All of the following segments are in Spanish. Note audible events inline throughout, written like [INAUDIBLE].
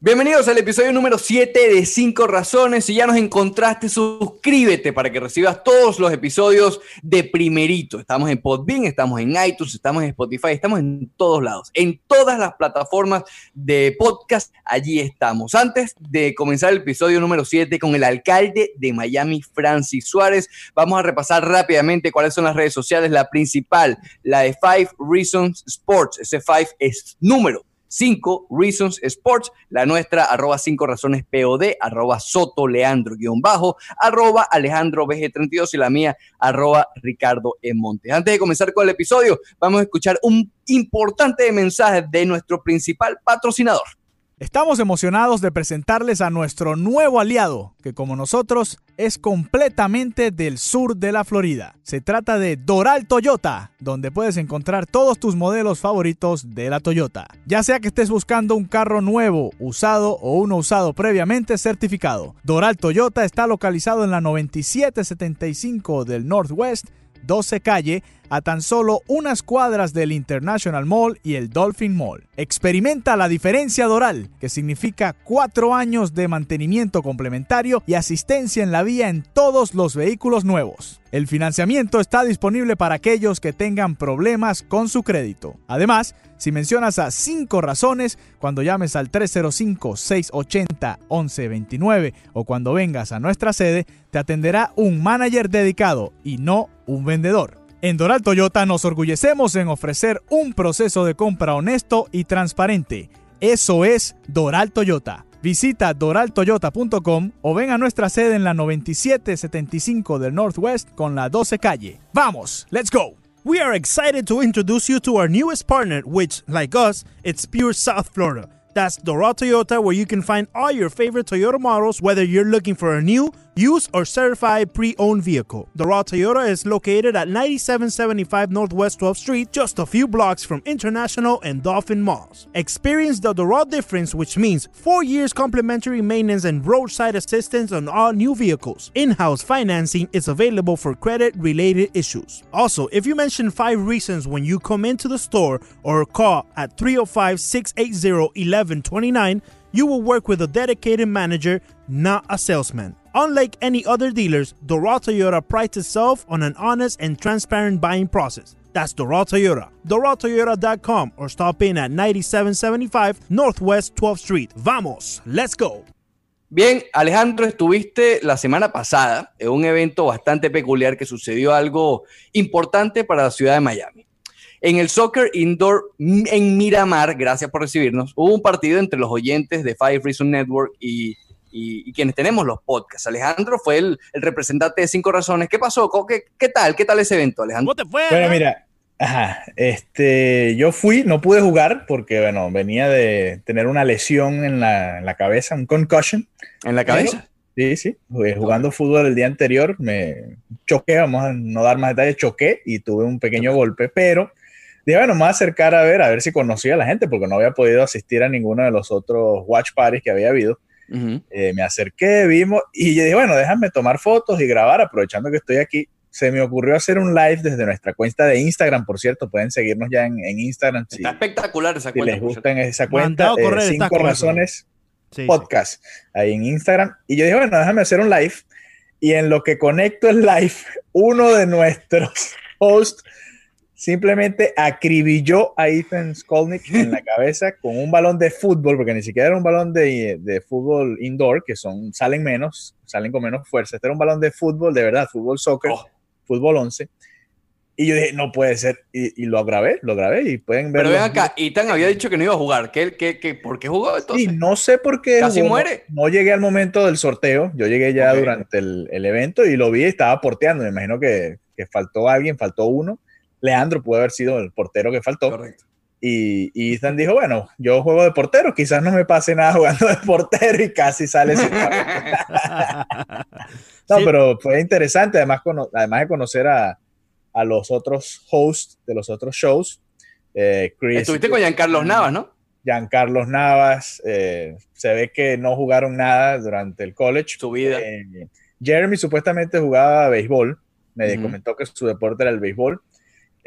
Bienvenidos al episodio número 7 de 5 razones. Si ya nos encontraste, suscríbete para que recibas todos los episodios de primerito. Estamos en Podbean, estamos en iTunes, estamos en Spotify, estamos en todos lados. En todas las plataformas de podcast, allí estamos. Antes de comenzar el episodio número 7 con el alcalde de Miami, Francis Suárez, vamos a repasar rápidamente cuáles son las redes sociales. La principal, la de Five Reasons Sports. Ese Five es número 5 Reasons Sports, la nuestra, arroba 5 razones POD, arroba Soto Leandro guion bajo, arroba Alejandro BG32 y la mía, arroba Ricardo E. Montes. Antes de comenzar con el episodio, vamos a escuchar un importante mensaje de nuestro principal patrocinador. Estamos emocionados de presentarles a nuestro nuevo aliado, que como nosotros es completamente del sur de la Florida. Se trata de Doral Toyota, donde puedes encontrar todos tus modelos favoritos de la Toyota. Ya sea que estés buscando un carro nuevo, usado o uno usado previamente certificado. Doral Toyota está localizado en la 9775 del Northwest 12 calle a tan solo unas cuadras del International Mall y el Dolphin Mall. Experimenta la diferencia Doral, que significa cuatro años de mantenimiento complementario y asistencia en la vía en todos los vehículos nuevos. El financiamiento está disponible para aquellos que tengan problemas con su crédito. Además, si mencionas a 5 razones cuando llames al 305-680-1129 o cuando vengas a nuestra sede, te atenderá un manager dedicado y no un vendedor. En Doral Toyota nos orgullecemos en ofrecer un proceso de compra honesto y transparente. Eso es Doral Toyota. Visita doraltoyota.com o ven a nuestra sede en la 9775 del Northwest con la 12 calle. ¡Vamos! ¡Let's go! We are excited to introduce you to our newest partner, which, like us, it's pure South Florida. That's Doral Toyota, where you can find all your favorite Toyota models, whether you're looking for a new, used, or certified pre owned vehicle. Doral Toyota is located at 9775 Northwest 12th Street, just a few blocks from International and Dolphin Malls. Experience the Doral difference, which means four years complimentary maintenance and roadside assistance on all new vehicles. In house financing is available for credit related issues. Also, if you mention five reasons when you come into the store or call at 305 680 1129, you will work with a dedicated manager, not a salesman. Unlike any other dealers, Doral Toyota prides itself on an honest and transparent buying process. That's Doral Toyota. DoralToyota.com or stop in at 9775 Northwest 12th Street. Vamos, let's go. Bien, Alejandro, estuviste la semana pasada en un evento bastante peculiar que sucedió algo importante para la ciudad de Miami. En el Soccer Indoor en Miramar, gracias por recibirnos, hubo un partido entre los oyentes de Five Reason Network y, y, y quienes tenemos los podcasts. Alejandro fue el, el, representante de Cinco Razones. ¿Qué pasó? ¿Qué, ¿Qué, tal? ¿Qué tal ese evento, Alejandro? ¿Cómo te fue? Bueno, mira, ajá, este, yo fui, no pude jugar porque, bueno, venía de tener una lesión en la, en la cabeza, un concussion. ¿En la cabeza? Sí, sí, jugando fútbol el día anterior me choqué, vamos a no dar más detalles, choqué y tuve un pequeño golpe, pero dije, bueno, me voy a acercar a ver, a ver si conocía a la gente, porque no había podido asistir a ninguno de los otros watch parties que había habido. Uh -huh. eh, me acerqué, vimos, y yo dije, bueno, déjame tomar fotos y grabar, aprovechando que estoy aquí. Se me ocurrió hacer un live desde nuestra cuenta de Instagram, por cierto, pueden seguirnos ya en, en Instagram. Si, Está espectacular esa si cuenta. les gustan esa cuenta, eh, correr, cinco razones sí, podcast sí. ahí en Instagram. Y yo dije, bueno, déjame hacer un live. Y en lo que conecto el live, uno de nuestros [LAUGHS] hosts simplemente acribilló a Ethan Skolnick en la [LAUGHS] cabeza con un balón de fútbol, porque ni siquiera era un balón de, de, fútbol indoor, que son, salen menos, salen con menos fuerza. Este era un balón de fútbol, de verdad, fútbol soccer, oh. fútbol 11. Y yo dije, no puede ser. Y, lo grabé, lo grabé y pueden ver. Pero ven acá, Ethan había dicho que no iba a jugar. ¿Qué, qué, qué, por qué jugó entonces? Sí, no sé por qué. Casi muere. No, llegué al momento del sorteo. Yo llegué ya durante el, el, evento y lo vi y estaba porteando. Me imagino que, que, faltó alguien, faltó uno. Leandro pudo haber sido el portero que faltó. Correcto. Y, y, Ethan dijo, bueno, yo juego de portero, quizás no me pase nada jugando de portero y casi sale sin [LAUGHS] No, pero fue interesante, además, además de conocer a, a los otros hosts de los otros shows. Eh, Estuviste con Giancarlos Navas, ¿no? Giancarlos Navas, eh, se ve que no jugaron nada durante el college. Su vida. Eh, Jeremy supuestamente jugaba béisbol, me comentó que su deporte era el béisbol.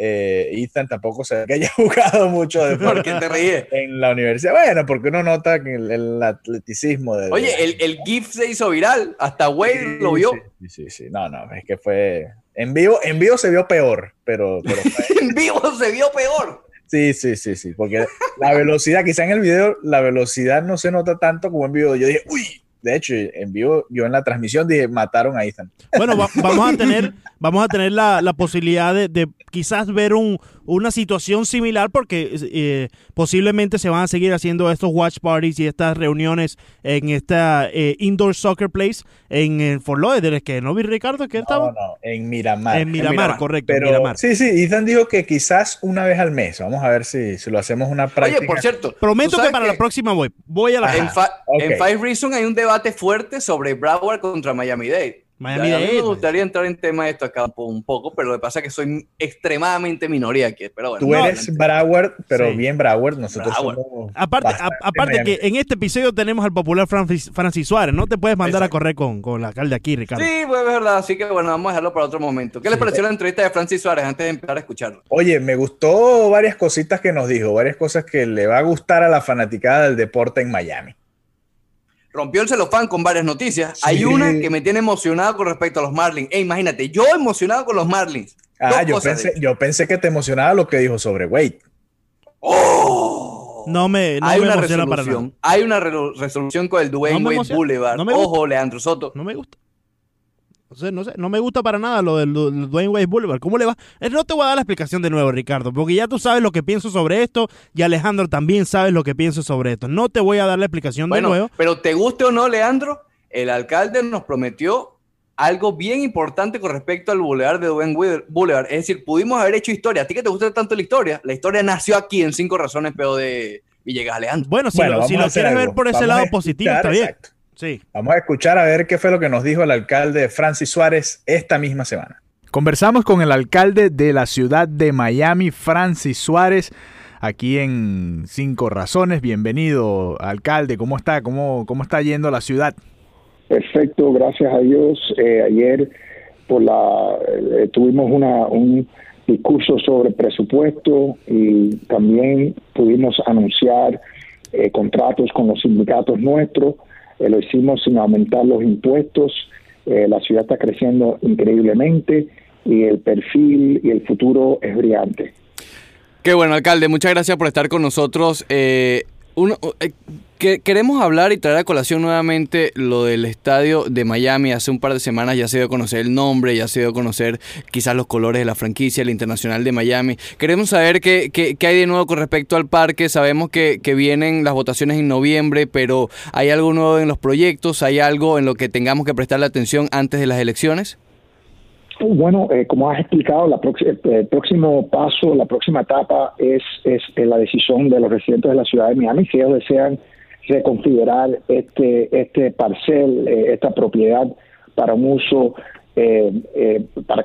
Ethan tampoco se ve que haya [LAUGHS] jugado mucho de ¿Por qué te ríes? En la universidad. Bueno, porque uno nota que el, atleticismo de. Oye, el, el, GIF se hizo viral. Hasta Wade lo vio. Sí, sí, sí. No, no, es que fue. En vivo, en vivo se vio peor, pero... [LAUGHS] en vivo se vio peor. Sí, sí, sí, sí, porque la velocidad, quizá en el video la velocidad no se nota tanto como en vivo. Yo dije, uy, de hecho, en vivo, yo en la transmisión dije, mataron a Ethan. Bueno, [LAUGHS] vamos a tener, vamos a tener la, la posibilidad de, de, quizás ver un, una situación similar porque eh, posiblemente se van a seguir haciendo estos watch parties y estas reuniones en esta eh, indoor soccer place en el Fort Lauderdale, que no vi Ricardo que estaba no, no, en Miramar. En Miramar, correcto. Pero, Miramar. Sí, sí, Ethan dijo que quizás una vez al mes. Vamos a ver si, si lo hacemos una práctica. Oye, por cierto, prometo que para la próxima voy. Voy a la en, en Five Reasons hay un debate fuerte sobre Broward contra Miami Dade. Miami a mí me gustaría entrar en tema de esto acá un poco, pero lo que pasa es que soy extremadamente minoría aquí. Pero bueno, Tú eres Broward, pero bien Broward. Nosotros Aparte, aparte que en este episodio tenemos al popular Francis, Francis Suárez. No te puedes mandar a correr con, con la alcalde aquí, Ricardo. Sí, pues es verdad. Así que bueno, vamos a dejarlo para otro momento. ¿Qué les pareció la entrevista de Francis Suárez antes de empezar a escucharlo? Oye, me gustó varias cositas que nos dijo, varias cosas que le va a gustar a la fanaticada del deporte en Miami rompió el celofán con varias noticias. Hay una que me tiene emocionado con respecto a los Marlins. E imagínate, yo emocionado con los Marlins. Ah, yo pensé, yo pensé, que te emocionaba lo que dijo sobre Wade. ¡Oh! No me, no hay me una resolución, Hay una resolución con el Dwayne Wade Boulevard. Ojo, Leandro Soto. No me gusta. No sé, no me gusta para nada lo del, Dwayne Wade Boulevard. ¿Cómo le va? Eh, no te voy a dar la explicación de nuevo, Ricardo, porque ya tú sabes lo que pienso sobre esto y Alejandro también sabe lo que pienso sobre esto. No te voy a dar la explicación de nuevo. Pero te guste o no, Leandro, el alcalde nos prometió algo bien importante con respecto al Boulevard de Dwayne Boulevard. Es decir, pudimos haber hecho historia. A ti que te gusta tanto la historia, la historia nació aquí en Cinco Razones, pero de Villegas Alejandro. Bueno, si lo, quieres ver por ese lado positivo, está bien. Vamos a escuchar a ver qué fue lo que nos dijo el alcalde Francis Suárez esta misma semana. Conversamos con el alcalde de la ciudad de Miami, Francis Suárez, aquí en Cinco Razones. Bienvenido, alcalde. ¿Cómo está? ¿Cómo, cómo está yendo la ciudad? Perfecto, gracias a Dios. Eh, ayer por la eh, tuvimos una, un discurso sobre presupuesto y también pudimos anunciar eh, contratos con los sindicatos nuestros eh, lo hicimos sin aumentar los impuestos. Eh, la ciudad está creciendo increíblemente y el perfil y el futuro es brillante. Qué bueno, alcalde. Muchas gracias por estar con nosotros. Eh, uno, que queremos hablar y traer a colación nuevamente lo del estadio de Miami. Hace un par de semanas ya se dio a conocer el nombre, ya se dio a conocer quizás los colores de la franquicia, el Internacional de Miami. Queremos saber qué, qué, hay de nuevo con respecto al parque. Sabemos que, que, vienen las votaciones en noviembre, pero ¿hay algo nuevo en los proyectos? ¿Hay algo en lo que tengamos que prestarle atención antes de las elecciones? Bueno, eh, como has explicado, la el próximo paso, la próxima etapa es, es la decisión de los residentes de la ciudad de Miami si ellos desean reconfigurar este, este parcel, eh, esta propiedad para un uso, eh, eh, para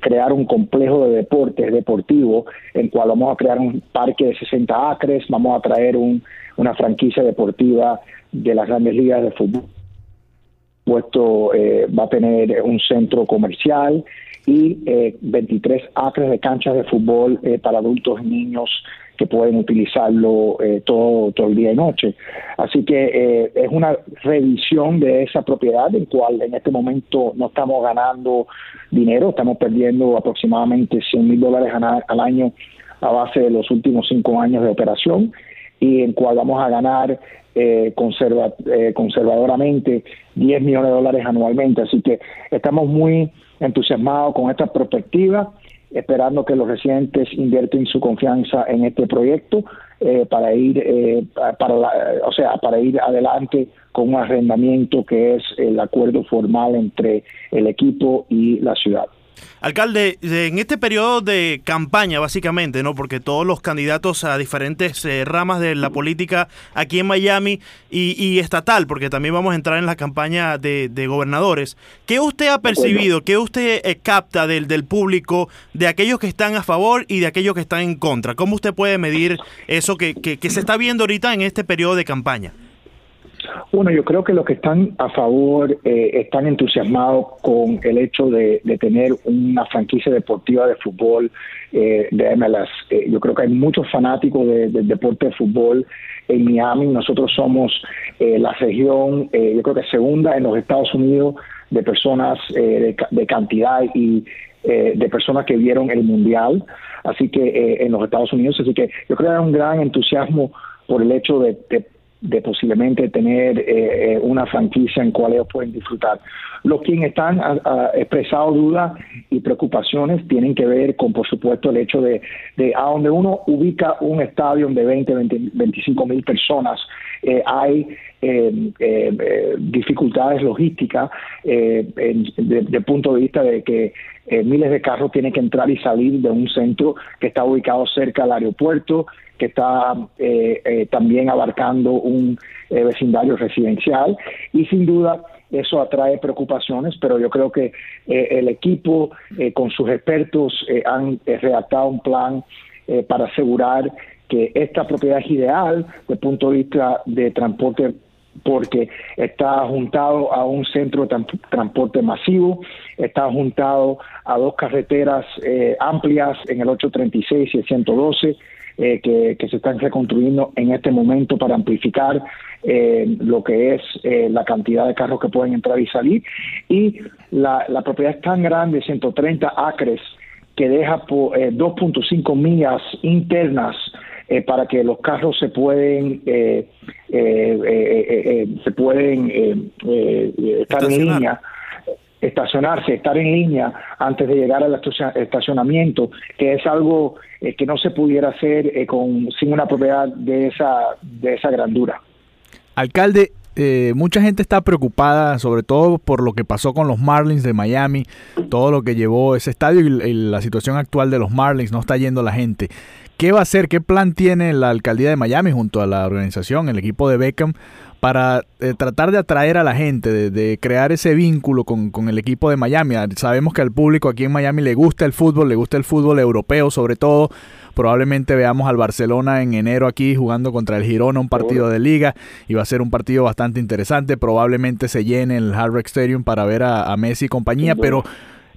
crear un complejo de deportes deportivo, en cual vamos a crear un parque de 60 acres, vamos a traer un, una franquicia deportiva de las grandes ligas de fútbol. Puesto va a tener un centro comercial y 23 acres de canchas de fútbol para adultos y niños que pueden utilizarlo eh, todo, todo el día y noche. Así que eh, es una revisión de esa propiedad en cual en este momento no estamos ganando dinero, estamos perdiendo aproximadamente 100 mil dólares al año a base de los últimos cinco años de operación y en cual vamos a ganar eh, conserva, eh, conservadoramente 10 millones de dólares anualmente. Así que estamos muy entusiasmados con esta perspectiva esperando que los residentes invierten su confianza en este proyecto eh, para ir eh, para o sea para ir adelante con un arrendamiento que es el acuerdo formal entre el equipo y la ciudad. Alcalde, en este periodo de campaña, básicamente, ¿no? Porque todos los candidatos a diferentes eh, ramas de la política aquí en Miami y, estatal, porque también vamos a entrar en la campaña de, gobernadores. ¿Qué usted ha percibido, qué usted eh, capta del, del público, de aquellos que están a favor y de aquellos que están en contra? ¿Cómo usted puede medir eso que, que se está viendo ahorita en este periodo de campaña? Bueno, yo creo que los que están a favor eh, están entusiasmados con el hecho de, tener una franquicia deportiva de fútbol eh, de MLS. Eh, yo creo que hay muchos fanáticos del deporte de fútbol en Miami. Nosotros somos la región, yo creo que segunda en los Estados Unidos de personas de, cantidad y de personas que vieron el mundial. Así que en los Estados Unidos, así que yo creo que hay un gran entusiasmo por el hecho de de posiblemente tener eh, eh, una franquicia en cual ellos pueden disfrutar. Los quienes están expresado dudas y preocupaciones tienen que ver con, por supuesto, el hecho de, de a donde uno ubica un estadio de 20, 25 mil personas, eh, hay dificultades logísticas de, punto de vista de que miles de carros tienen que entrar y salir de un centro que está ubicado cerca al aeropuerto, que está eh, eh, también abarcando un eh, vecindario residencial. Y sin duda eso atrae preocupaciones, pero yo creo que el equipo con sus expertos han redactado un plan para asegurar que esta propiedad es ideal desde el punto de vista de transporte porque está juntado a un centro de transporte masivo, está juntado a dos carreteras amplias en el 836 y el 112, eh, que, se están reconstruyendo en este momento para amplificar eh, lo que es eh, la cantidad de carros que pueden entrar y salir. Y la, propiedad es tan grande, 130 acres, que deja 2.5 millas internas para que los carros se pueden se pueden estar en línea estacionarse, estar en línea antes de llegar al estacionamiento, que es algo eh, que no se pudiera hacer eh, con, sin una propiedad de esa, de esa grandura. Alcalde, eh, mucha gente está preocupada, sobre todo por lo que pasó con los Marlins de Miami, todo lo que llevó ese estadio y, la situación actual de los Marlins, no está yendo la gente. ¿Qué va a hacer? ¿Qué plan tiene la alcaldía de Miami junto a la organización, el equipo de Beckham, para eh, tratar de atraer a la gente, de, crear ese vínculo con, el equipo de Miami. Ah, sabemos que al público aquí en Miami le gusta el fútbol, le gusta el fútbol europeo sobre todo. Probablemente veamos al Barcelona en enero aquí jugando contra el Girona un partido de liga y va a ser un partido bastante interesante. Probablemente se llene el Hard Rock Stadium para ver a, Messi y compañía, pero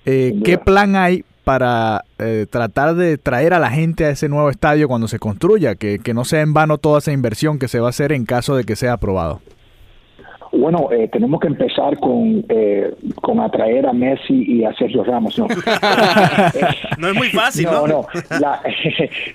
eh, ¿qué plan hay para eh, tratar de traer a la gente a ese nuevo estadio cuando se construya, que, no sea en vano toda esa inversión que se va a hacer en caso de que sea aprobado? Bueno, eh, tenemos que empezar con, eh, con atraer a Messi y a Sergio Ramos. No, [LAUGHS] no es muy fácil, ¿no? No,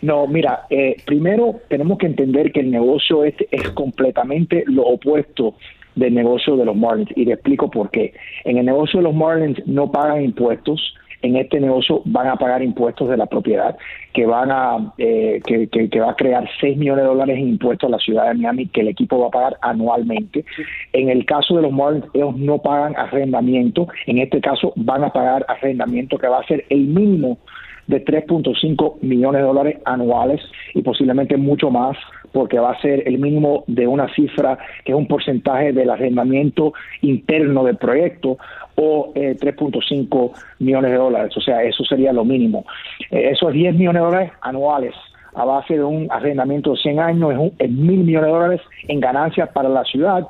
no, [LAUGHS] mira, primero tenemos que entender que el negocio este es completamente lo opuesto del negocio de los Marlins y le explico por qué. En el negocio de los Marlins no pagan impuestos, en este negocio van a pagar impuestos de la propiedad, que van a eh, que, va a crear 6 millones de dólares en impuestos a la ciudad de Miami, que el equipo va a pagar anualmente. En el caso de los Marlins, ellos no pagan arrendamiento, en este caso van a pagar arrendamiento que va a ser el mínimo de 3.5 millones de dólares anuales y posiblemente mucho más porque va a ser el mínimo de una cifra que es un porcentaje del arrendamiento interno del proyecto o 3.5 eh, millones de dólares, o sea, eso sería lo mínimo. Eh, esos 10 millones de dólares anuales a base de un arrendamiento de 100 años es, un, mil millones de dólares en ganancias para la ciudad.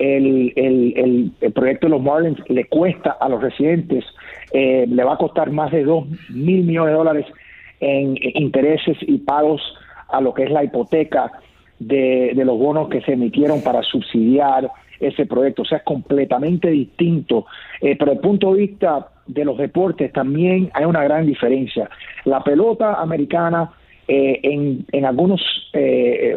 El, el, el, proyecto de los Marlins le cuesta a los residentes, eh, le va a costar más de 2 mil millones de dólares en intereses y pagos a lo que es la hipoteca de, de los bonos que se emitieron para subsidiar ese proyecto. O sea, es completamente distinto. Eh, pero desde el punto de vista de los deportes también hay una gran diferencia. La pelota americana eh, en, en, algunos, eh,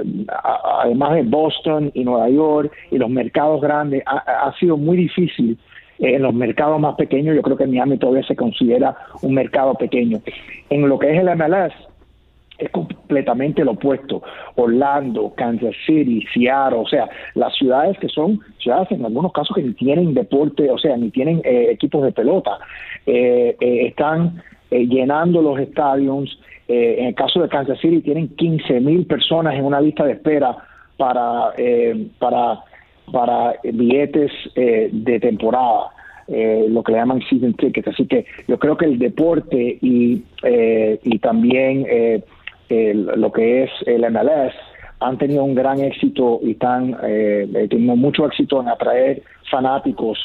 además de Boston y Nueva York y los mercados grandes, ha, sido muy difícil en los mercados más pequeños, yo creo que Miami todavía se considera un mercado pequeño. En lo que es el MLS, es completamente lo opuesto. Orlando, Kansas City, Seattle, o sea, las ciudades que son ciudades en algunos casos que ni tienen deporte, o sea, ni tienen eh, equipos de pelota, eh, eh, están llenando los estadios. En el caso de Kansas City tienen 15 mil personas en una lista de espera para, para, para billetes de temporada. lo que le llaman season tickets. Así que yo creo que el deporte y, y también lo que es el MLS han tenido un gran éxito y están eh, teniendo mucho éxito en atraer fanáticos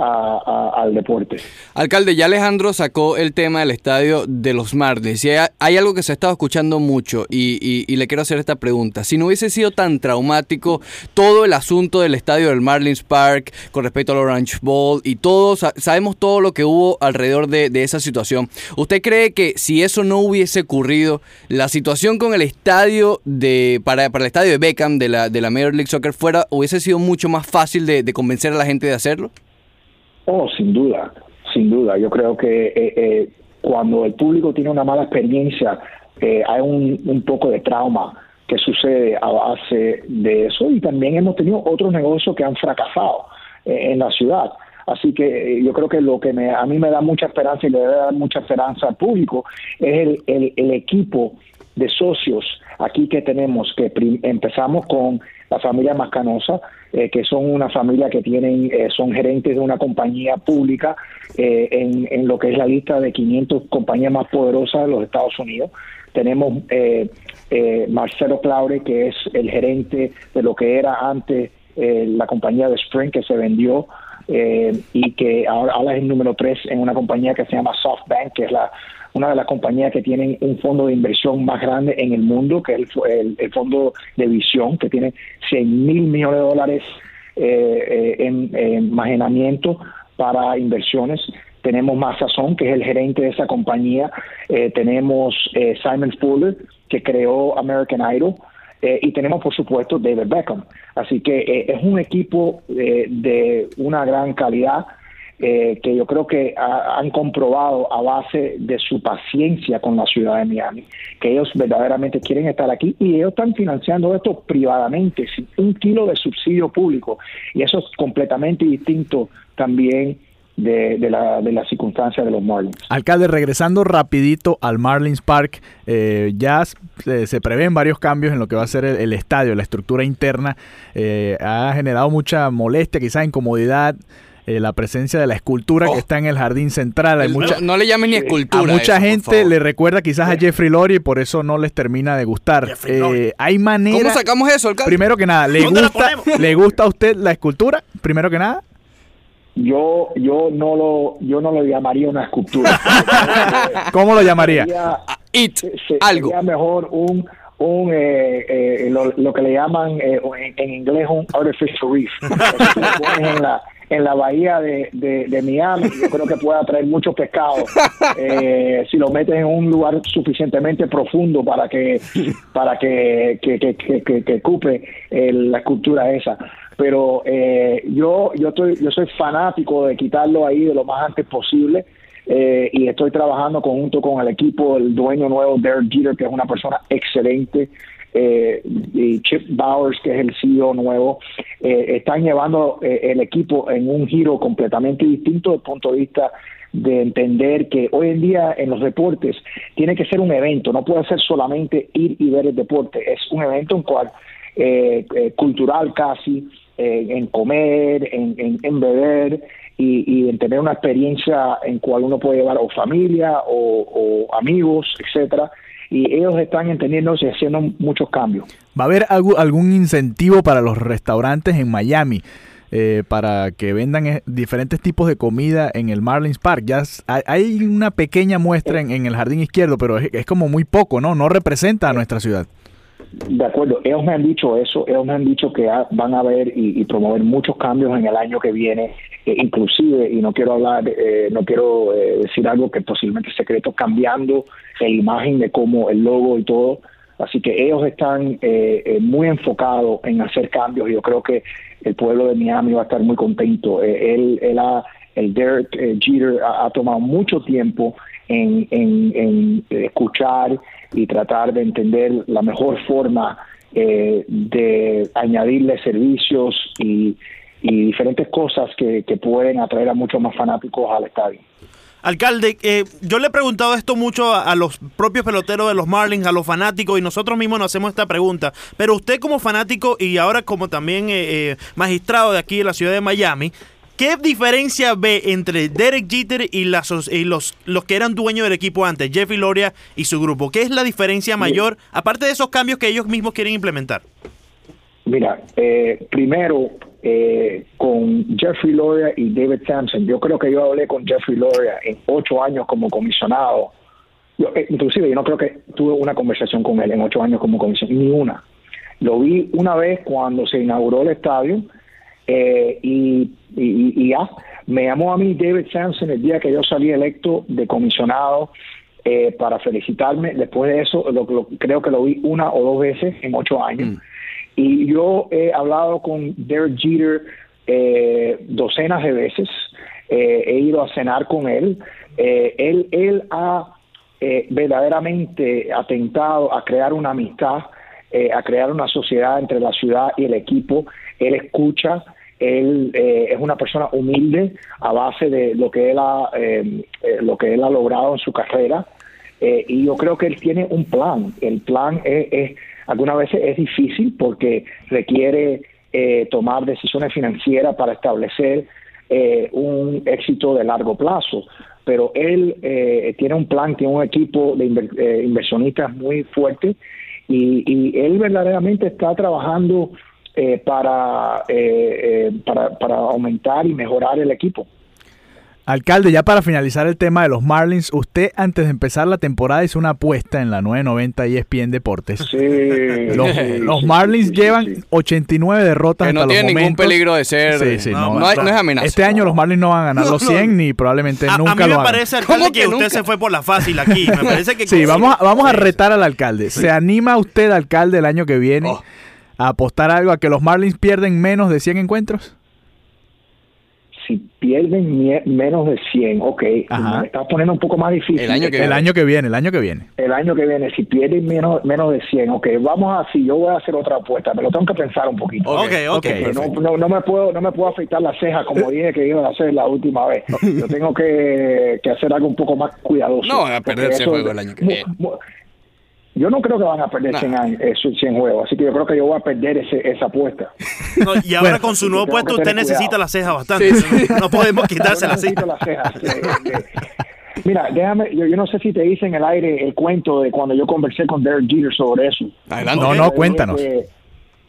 al deporte. Alcalde, ya Alejandro sacó el tema del estadio de los Marlins. Y hay, algo que se ha estado escuchando mucho y, le quiero hacer esta pregunta. Si no hubiese sido tan traumático todo el asunto del estadio del Marlins Park con respecto al Orange Bowl y todos sabemos todo lo que hubo alrededor de, esa situación. ¿Usted cree que si eso no hubiese ocurrido, la situación con el estadio de para, para el estadio de Beckham de la, de la Major League Soccer fuera hubiese sido mucho más fácil de convencer a la gente de hacerlo? Oh, sin duda, sin duda. Yo creo que eh, eh, cuando el público tiene una mala experiencia, eh, hay un, poco de trauma que sucede a base de eso y también hemos tenido otros negocios que han fracasado en la ciudad. Así que yo creo que lo que me, a mí me da mucha esperanza y le debe dar mucha esperanza al público es el, el equipo de socios aquí que tenemos, que empezamos con la familia Mascanosa, eh, que son una familia que tienen, eh, son gerentes de una compañía pública eh, en, en, lo que es la lista de 500 compañías más poderosas de los Estados Unidos. Tenemos Marcelo Claure, que es el gerente de lo que era antes la compañía de Spring, que se vendió. Y que ahora, ahora es el número 3 en una compañía que se llama SoftBank, que es la una de las compañías que tienen un fondo de inversión más grande en el mundo, que es el, el, fondo de visión, que tiene 100 mil millones de dólares eh, eh, en, en para inversiones. Tenemos Mazazón, que es el gerente de esa compañía. Eh, tenemos Simon Fuller, que creó American Idol. Y tenemos, por supuesto, David Beckham. Así que es un equipo de una gran calidad eh, que yo creo que han comprobado a base de su paciencia con la ciudad de Miami, que ellos verdaderamente quieren estar aquí y ellos están financiando esto privadamente, sin un kilo de subsidio público. Y eso es completamente distinto también de, la, de circunstancia de los Marlins. Alcalde, regresando rapidito al Marlins Park, eh, ya se, prevén varios cambios en lo que va a ser el, estadio, la estructura interna. Eh, ha generado mucha molestia, quizás incomodidad. Eh, la presencia de la escultura que oh. está en el jardín central. Hay mucha, no, le llamen ni escultura. A mucha gente le recuerda quizás a Jeffrey Lori y por eso no les termina de gustar. Eh, hay manera. ¿Cómo sacamos eso, alcalde? Primero que nada, ¿le gusta, ¿le gusta a usted la escultura? Primero que nada. Yo, yo no lo, yo no lo llamaría una escultura. [LAUGHS] ¿Cómo lo llamaría? It, algo. Sería mejor un un eh, lo, que le llaman en, en, inglés un artificial reef. [LAUGHS] en la, en la bahía de, de, Miami, yo creo que puede atraer mucho pescado [LAUGHS] eh, si lo metes en un lugar suficientemente profundo para que para que, que, que, que, cupe eh, la escultura esa. Pero eh, yo yo estoy yo soy fanático de quitarlo ahí de lo más antes posible. y estoy trabajando conjunto con el equipo, el dueño nuevo, Derek Jeter, que es una persona excelente, eh, y Chip Bowers, que es el CEO nuevo, eh, están llevando eh, el equipo en un giro completamente distinto desde el punto de vista de entender que hoy en día en los deportes tiene que ser un evento, no puede ser solamente ir y ver el deporte, es un evento en cual eh, cultural casi, en comer, en, en, beber y, en tener una experiencia en cual uno puede llevar o familia o, o amigos, etcétera, y ellos están entendiendo y haciendo muchos cambios. ¿Va a haber algún incentivo para los restaurantes en Miami? Eh, para que vendan eh, diferentes tipos de comida en el Marlins Park. Ya hay una pequeña muestra en, el jardín izquierdo, pero es, como muy poco, ¿no? No representa a nuestra ciudad. De acuerdo, ellos me han dicho eso, ellos me han dicho que van a ver y, promover muchos cambios en el año que viene, eh, inclusive, y no quiero hablar, no quiero decir algo que posiblemente es secreto, cambiando la imagen de cómo el logo y todo. Así que ellos están eh, eh, muy enfocados en hacer cambios y yo creo que el pueblo de Miami va a estar muy contento. Eh, él, él, ha, el Derek eh, Jeter ha, tomado mucho tiempo en escuchar y tratar de entender la mejor forma eh, de añadirle servicios y, y diferentes cosas que, que pueden atraer a muchos más fanáticos al estadio. Alcalde, eh, yo le he preguntado esto mucho a, a los propios peloteros de los Marlins, a los fanáticos, y nosotros mismos nos hacemos esta pregunta. Pero usted como fanático y ahora como también eh, eh, magistrado de aquí de la ciudad de Miami, ¿qué diferencia ve entre Derek Jeter y, las, y los, los que eran dueños del equipo antes, Jeffrey Loria y su grupo? ¿Qué es la diferencia mayor, aparte de esos cambios que ellos mismos quieren implementar? Mira, eh, primero eh, con Jeffrey Loria y David Sampson, yo creo que yo hablé con Jeffrey Loria en ocho años como comisionado. Yo, eh, inclusive yo no creo que tuve una conversación con él en ocho años como comisionado, ni una. Lo vi una vez cuando se inauguró el estadio eh, y, y- y ya. Me llamó a mí David Sampson el día que yo salí electo de comisionado eh, para felicitarme. Después de eso, lo- lo- creo que lo vi una o dos veces en ocho años. Y yo he hablado con Derek Jeter eh, docenas de veces. Eh, he ido a cenar con él. Eh, él, él ha eh, verdaderamente atentado a crear una amistad, eh, a crear una sociedad entre la ciudad y el equipo. Él escucha, él eh, es una persona humilde a base de lo que él ha, eh, eh, lo que él ha logrado en su carrera. Eh, y yo creo que él tiene un plan. El plan es, algunas veces es difícil porque requiere tomar decisiones financieras para establecer un éxito de largo plazo. Pero él tiene un plan, tiene un equipo de inver- inversionistas muy fuerte y, y él verdaderamente está trabajando eh, para, eh, eh, para, para aumentar y mejorar el equipo. Alcalde, ya para finalizar el tema de los Marlins, usted antes de empezar la temporada hizo una apuesta en la 990 ESPN Deportes. Sí, Los, sí, los Marlins sí, sí, llevan sí. 89 derrotas Que no hasta los tiene ningún momentos. peligro de ser. Sí, sí, no, no, no hay- no. no es amenaza. Este año los Marlins no van a ganar No, los no. 100 ni probablemente A, a nunca mí me lo hagan. parece, alcalde, ¿Cómo que, que usted nunca? se fue por la fácil aquí. Me [LAUGHS] parece que Sí, vamos a, vamos a retar al alcalde. ¿Se anima usted, alcalde, el año que viene Oh. A apostar algo a que los Marlins pierden menos de 100 encuentros? si pierden menos de 100, ok, Ajá. me está poniendo un poco más difícil. El año que El viene. año que viene, el año que viene. El año que viene, si pierden menos, menos de 100, ok, vamos a, si yo voy a hacer otra apuesta, me lo tengo que pensar un poquito. Ok, ok. ok. Porque no, no, no me puedo no me puedo afeitar la ceja como [LAUGHS] dije que iba a hacer la última vez. Yo tengo que, que hacer algo un poco más cuidadoso. No a perder Porque ese eso- juego el año que viene. Yo no creo que van a perder Nah. 100, años, eh, 100 juegos, así que yo creo que yo voy a perder ese, esa apuesta. [LAUGHS] No, y ahora Bueno, con su nuevo puesto usted necesita cuidado. la ceja bastante. No podemos necesito las cejas. eh, eh. Mira, déjame, yo, yo no sé si te hice en el aire el cuento de cuando yo conversé con Derek Jeter sobre eso. Adelante. No, no, cuéntanos. que-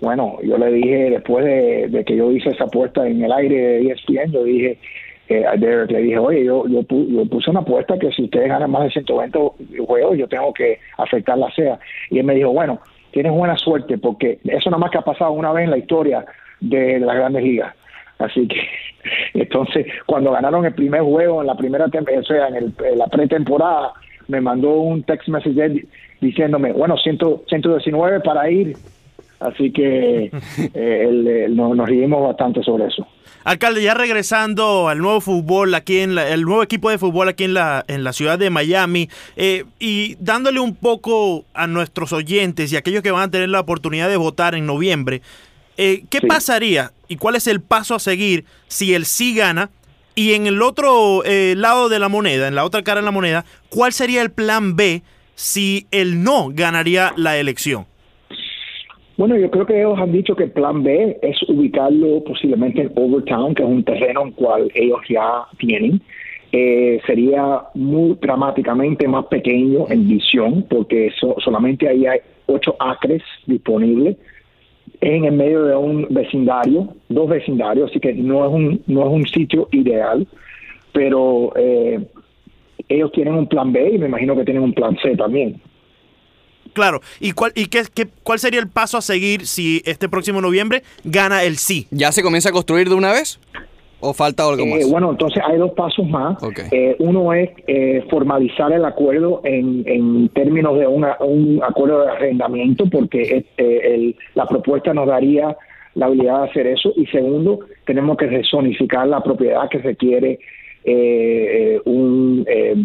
bueno, yo le dije después de, de que yo hice esa apuesta en el aire de ESPN, yo dije eh, a Derek, le dije, oye, yo, yo, pu- yo puse una apuesta que si ustedes ganan más de 120 juegos, yo tengo que afectar la CEA. Y él me dijo, bueno, tienes buena suerte porque eso nada más que ha pasado una vez en la historia de las grandes ligas. Así que, [LAUGHS] entonces, cuando ganaron el primer juego en la primera o sea, en, el- en la pretemporada, me mandó un text message diciéndome, bueno, 100, 119 para ir. Así que [LAUGHS] eh, él, eh, nos, nos reímos bastante sobre eso. Alcalde, ya regresando al nuevo fútbol aquí en la- el nuevo equipo de fútbol aquí en la, en la ciudad de Miami eh, y dándole un poco a nuestros oyentes y aquellos que van a tener la oportunidad de votar en noviembre, eh, ¿qué Sí. pasaría y cuál es el paso a seguir si el sí gana? Y en el otro eh, lado de la moneda, en la otra cara de la moneda, ¿cuál sería el plan B si el no ganaría la elección? Bueno, yo creo que ellos han dicho que el plan B es ubicarlo posiblemente en Overtown, que es un terreno en cual ellos ya tienen. Eh, sería muy dramáticamente más pequeño en visión, porque so- solamente ahí hay ocho acres disponibles en el medio de un vecindario, dos vecindarios, así que no es un, no es un sitio ideal, pero eh, ellos tienen un plan B y me imagino que tienen un plan C también. Claro, ¿y cuál, y qué, qué- cuál sería el paso a seguir si este próximo noviembre gana el sí? ¿Ya se comienza a construir de una vez? ¿O falta algo Eh, más? bueno, entonces hay dos pasos más. Eh, uno es eh, formalizar el acuerdo en, en términos de una- un acuerdo de arrendamiento, porque eh, el- la propuesta nos daría la habilidad de hacer eso. Y segundo, tenemos que rezonificar la propiedad que requiere eh, eh, un, eh,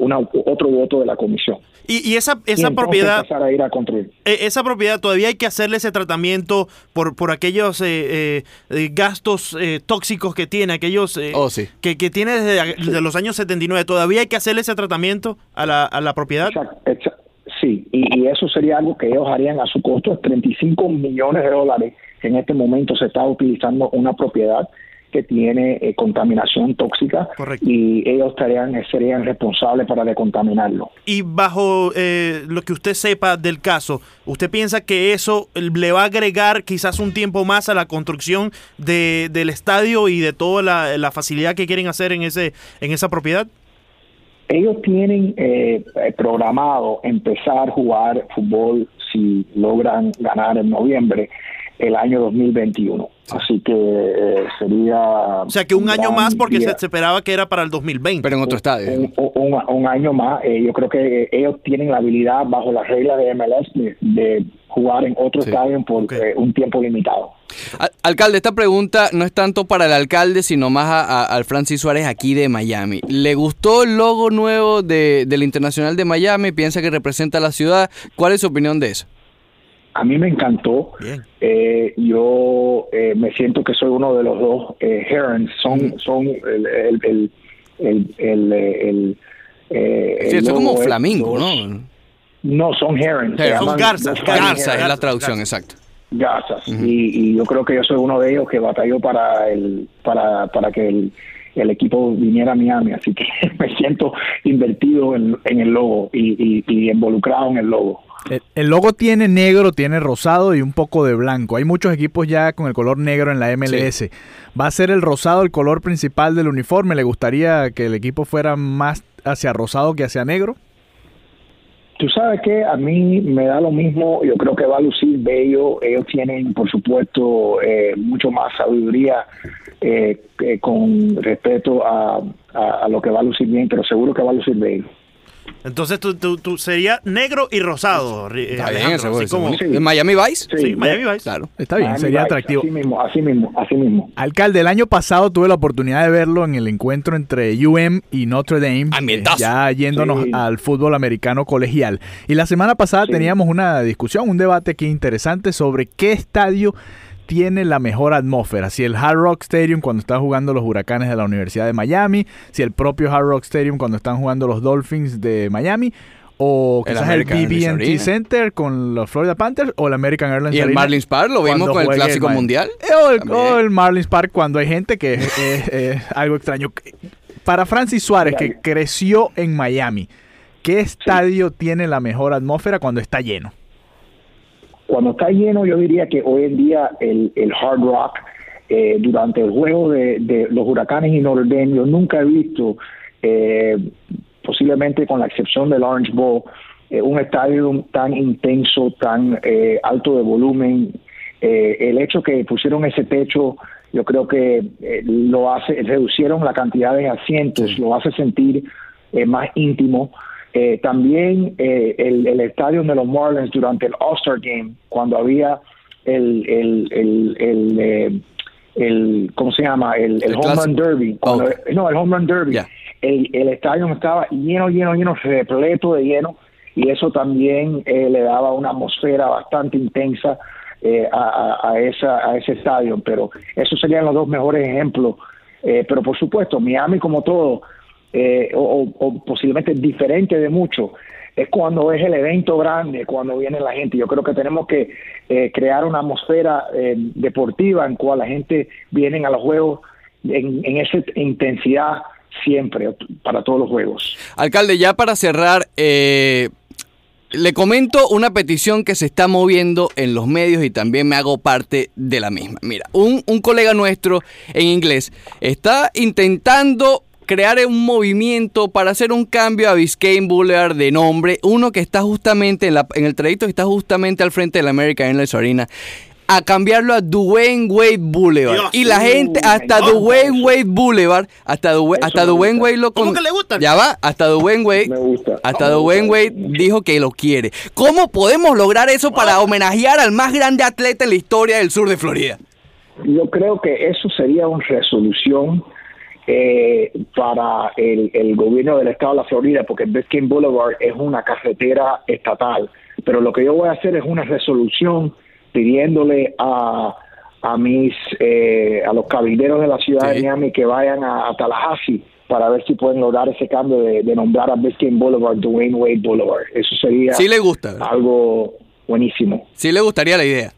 una, otro voto de la comisión. Y, y esa, esa Y propiedad, empezar a ir a construir. eh, esa propiedad todavía hay que hacerle ese tratamiento por, por aquellos eh, eh, eh, gastos eh, tóxicos que tiene, aquellos eh, Oh, sí. que, que tiene desde desde los años 79. Todavía hay que hacerle ese tratamiento a la, a la propiedad. Sí, y, y eso sería algo que ellos harían a su costo de 35 millones de dólares. que En este momento se está utilizando una propiedad que tiene eh, contaminación tóxica Correcto. y ellos estarían, serían responsables para decontaminarlo. Y bajo eh, lo que usted sepa del caso, ¿usted piensa que eso le va a agregar quizás un tiempo más a la construcción de, del estadio y de toda la, la facilidad que quieren hacer en, ese, en esa propiedad? Ellos tienen eh, eh, programado empezar a jugar fútbol si logran ganar en noviembre el año 2021. Así que eh, sería... O sea, que un año más porque se, día. se esperaba que era para el 2020. Pero en otro estadio. un, un- un año más. Eh, yo creo que eh, ellos tienen la habilidad, bajo las reglas de MLS, de, de jugar en otro Sí. estadio por eh, un tiempo limitado. Al- alcalde, esta pregunta no es tanto para el alcalde, sino más a- a- al Francis Suárez aquí de Miami. ¿Le gustó el logo nuevo de, del Internacional de Miami? ¿Piensa que representa a la ciudad? ¿Cuál es su opinión de eso? A mí me encantó. Eh, yo eh, me siento que soy uno de los dos eh, Herons. Son, son el, el, el, el, el, eh, eh, Sí, eso es como flamingo, ¿no? No, son Herons. Son garzas, dos Flying Garza es la traducción, garza. exacto. Garzas. y, y yo creo que yo soy uno de ellos que batalló para el para, para que el, el equipo viniera a Miami, así que [LAUGHS] me siento invertido en, en el logo y, y- y involucrado en el logo. El, el logo tiene negro, tiene rosado y un poco de blanco. Hay muchos equipos ya con el color negro en la MLS. ¿Va a ser el rosado el color principal del uniforme? ¿Le gustaría que el equipo fuera más hacia rosado que hacia negro? Tú sabes que a mí me da lo mismo, yo creo que va a lucir bello, ellos tienen por supuesto eh, mucho más sabiduría eh, eh, con respeto a, a- a lo que va a lucir bien, pero seguro que va a lucir bello. Entonces tú, tú- tú- sería negro y rosado, Está bien, Alejandro, ese así juego, como- ese Sí. juego. ¿En Miami Vice? Sí, Miami Vice. Claro. Está bien, Miami sería Vice, atractivo. Así mismo, así mismo, así mismo. Alcalde, el año pasado tuve la oportunidad de verlo en el encuentro entre UM y Notre Dame, Ambientazo. eh, ya yéndonos Sí. al fútbol americano colegial. Y la semana pasada Sí. teníamos una discusión, un debate aquí interesante sobre qué estadio tiene la mejor atmósfera, si el Hard Rock Stadium cuando están jugando los Huracanes de la Universidad de Miami, si el propio Hard Rock Stadium cuando están jugando los Dolphins de Miami, o El quizás el, Airlines BB&T. Center con los Florida Panthers o el American Airlines Y el Arena Marlins Park lo vimos con el Clásico. Mundial. Eh, O el, o el Marlins Park cuando hay gente que es, es- es algo extraño. Para Francis Suárez, que creció en Miami, ¿qué estadio tiene la mejor atmósfera cuando está lleno? Cuando está lleno, yo diría que hoy en día el, el Hard Rock, eh, durante el juego de, de los huracanes y Notre Dame, yo nunca he visto, eh, posiblemente con la excepción del Orange Bowl, eh, un estadio tan intenso, tan eh, alto de volumen. Eh, el hecho que pusieron ese techo, yo creo que eh, lo hace, reducieron la cantidad de asientos, lo hace sentir eh, más íntimo. Eh, también eh, el, el estadio de los Marlins durante el All-Star Game, cuando había el, el, el, el, eh, el- ¿cómo se llama? El, el Home Run. Derby. cuando- Ok. No, el Home Run Derby. El, el estadio estaba lleno, lleno, lleno, repleto de lleno, y eso también eh, le daba una atmósfera bastante intensa eh, a, a- a esa, a ese estadio. Pero esos serían los dos mejores ejemplos. Eh, pero por supuesto, Miami como todo, eh, o, posiblemente diferente de mucho, es cuando es el evento grande, cuando viene la gente. Yo creo que tenemos que eh, crear una atmósfera eh, deportiva en cual la gente viene a los juegos en, en esa intensidad siempre para todos los juegos. Alcalde, ya para cerrar, eh, le comento una petición que se está moviendo en los medios y también me hago parte de la misma. Mira, un, un colega nuestro en inglés está intentando crear un movimiento para hacer un cambio a Biscayne Boulevard de nombre, uno que está justamente en, la- en el trayecto que está justamente al frente de la American Airlines Arena, a cambiarlo a Dwayne Wade Boulevard. Dios. y la gente hasta Dwayne eso. Wade Boulevard, hasta, Dwayne- Eso hasta gusta. Wade lo ¿Cómo con- que le gusta? Ya va, hasta Dwayne Wade Me gusta. hasta gusta. Wade dijo que lo quiere. ¿Cómo podemos lograr eso para homenajear al más grande atleta en la historia del sur de Florida? yo creo que eso sería una resolución eh, para el, el, gobierno del estado de la Florida, porque Biscayne Boulevard es una carretera estatal. Pero lo que yo voy a hacer es una resolución pidiéndole a, a mis eh, a los cabilderos de la ciudad de Miami que vayan a, a, Tallahassee para ver si pueden lograr ese cambio de, de nombrar a Biscayne Boulevard Dwayne Wade Boulevard. Eso sería sí le gusta. algo buenísimo. Sí le gustaría la idea.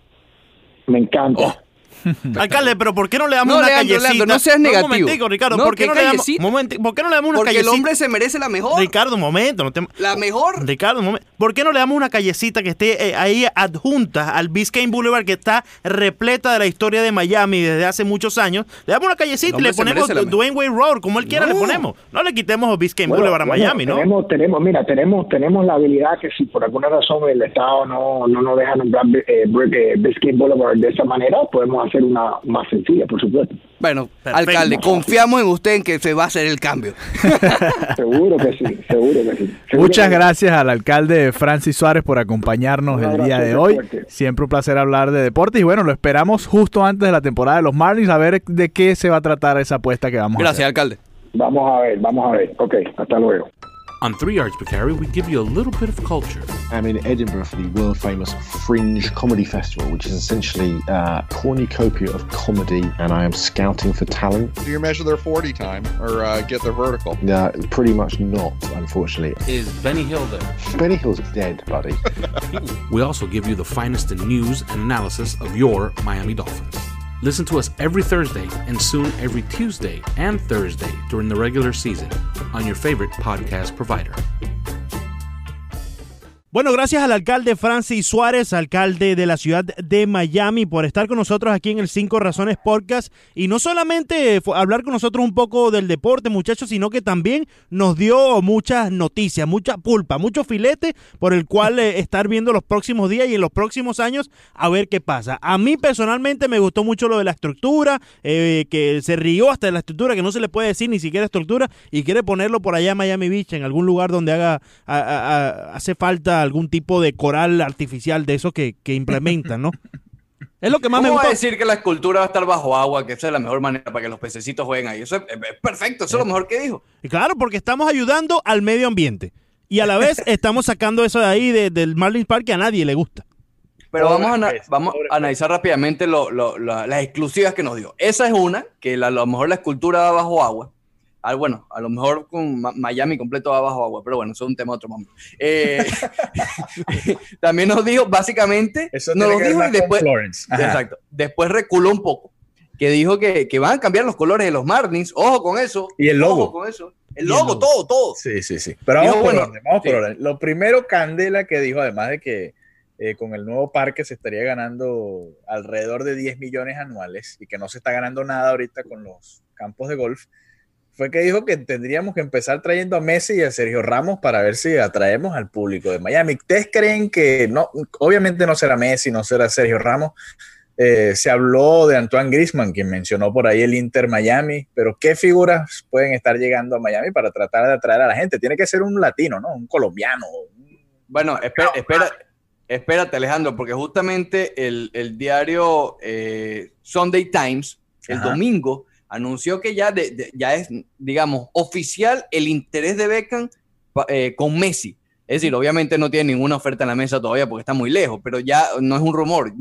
Me encanta. Oh. [LAUGHS] Alcalde, pero ¿por qué no le damos No, una Leandro, callecita? Leandro, no seas negativo. Un momentico, Ricardo, No, ¿por qué ¿qué no le damos, callecita? momenti- ¿por qué no le damos una Porque el hombre se merece la mejor. Ricardo, un momento, no te- La mejor. Ricardo, un momento. ¿Por qué no le damos una callecita que esté eh, ahí adjunta al Biscayne Boulevard que está repleta de la historia de Miami desde hace muchos años? Le damos una callecita y le ponemos. Dwayne Wade Road, como él quiera le ponemos. No le quitemos Biscayne Bueno, Boulevard a bueno, Miami, ¿no? Tenemos, tenemos, mira, tenemos, tenemos la habilidad que si por alguna razón el Estado no, no nos deja nombrar eh, eh, Biscayne Boulevard de esa manera, podemos hacer una más sencilla, por supuesto. Bueno, Perfecto. alcalde, confiamos en usted en que se va a hacer el cambio. [LAUGHS] Seguro que sí, seguro que sí. Seguro Muchas que sí. gracias al alcalde Francis Suárez por acompañarnos el día de hoy. fuerte. Siempre un placer hablar de deportes y bueno, lo esperamos justo antes de la temporada de los Marlins a ver de qué se va a tratar esa apuesta que vamos a Gracias, hacer. alcalde. Vamos a ver, vamos a ver. Ok, hasta luego. On Three Yards Per Carry, we give you a little bit of culture. I'm in Edinburgh for the world famous Fringe Comedy Festival, which is essentially a cornucopia of comedy, and I am scouting for talent. Do you measure their 40 time or uh, get their vertical? Uh, pretty much not, unfortunately. Is Benny Hill there? Benny Hill's dead, buddy. [LAUGHS] We also give you the finest in news and analysis of your Miami Dolphins. Listen to us every Thursday and soon every Tuesday and Thursday during the regular season on your favorite podcast provider. Bueno, gracias al alcalde Francis Suárez, alcalde de la ciudad de Miami, por estar con nosotros aquí en el Cinco Razones Podcast. Y no solamente hablar con nosotros un poco del deporte, muchachos, sino que también nos dio muchas noticias, mucha pulpa, mucho filete por el cual eh, estar viendo los próximos días y en los próximos años a ver qué pasa. A mí personalmente me gustó mucho lo de la estructura, eh, que se rió hasta de la estructura, que no se le puede decir ni siquiera estructura, y quiere ponerlo por allá en Miami Beach, en algún lugar donde haga hace falta algún tipo de coral artificial de eso que, que implementan, ¿no? Es lo que más me ¿Cómo va gustó. a decir que la escultura va a estar bajo agua? Que esa es la mejor manera para que los pececitos jueguen ahí. Eso es, es perfecto, eso es lo mejor que dijo. Y Claro, porque estamos ayudando al medio ambiente. Y a la vez [LAUGHS] estamos sacando eso de ahí de- del Marlins Park que a nadie le gusta. Pero vamos a, vamos a analizar rápidamente lo- lo- la- las exclusivas que nos dio. Esa es una, que la- a lo mejor la escultura va bajo agua. Ah, bueno, a lo mejor con Miami completo va bajo agua, pero bueno, eso es un tema de otro momento. Eh, [LAUGHS] también nos dijo, básicamente, Eso nos lo dijo y después, exacto, después reculó un poco, que dijo que, que van a cambiar los colores de los Marlins, ojo con eso. Y el logo. Ojo con eso. El logo, todo, todo. Sí, sí, sí. Pero Dijo, vamos por bueno, orden, vamos por sí. orden. Lo primero, Candela, que dijo, además de que eh, con el nuevo parque se estaría ganando alrededor de 10 millones anuales y que no se está ganando nada ahorita con los campos de golf, fue que dijo que tendríamos que empezar trayendo a Messi y a Sergio Ramos para ver si atraemos al público de Miami. ¿Ustedes creen que no? Obviamente no será Messi, no será Sergio Ramos. Eh, se habló de Antoine Grisman, quien mencionó por ahí el Inter Miami, pero ¿qué figuras pueden estar llegando a Miami para tratar de atraer a la gente? Tiene que ser un latino, ¿no? Un colombiano. un- Bueno, espera, espera, espérate, Alejandro, porque justamente el, el diario eh, Sunday Times, el Ajá. domingo, anunció que ya, de- de- ya es, digamos, oficial el interés de Beckham eh, con Messi. Es decir, obviamente no tiene ninguna oferta en la mesa todavía porque está muy lejos, pero ya no es un rumor.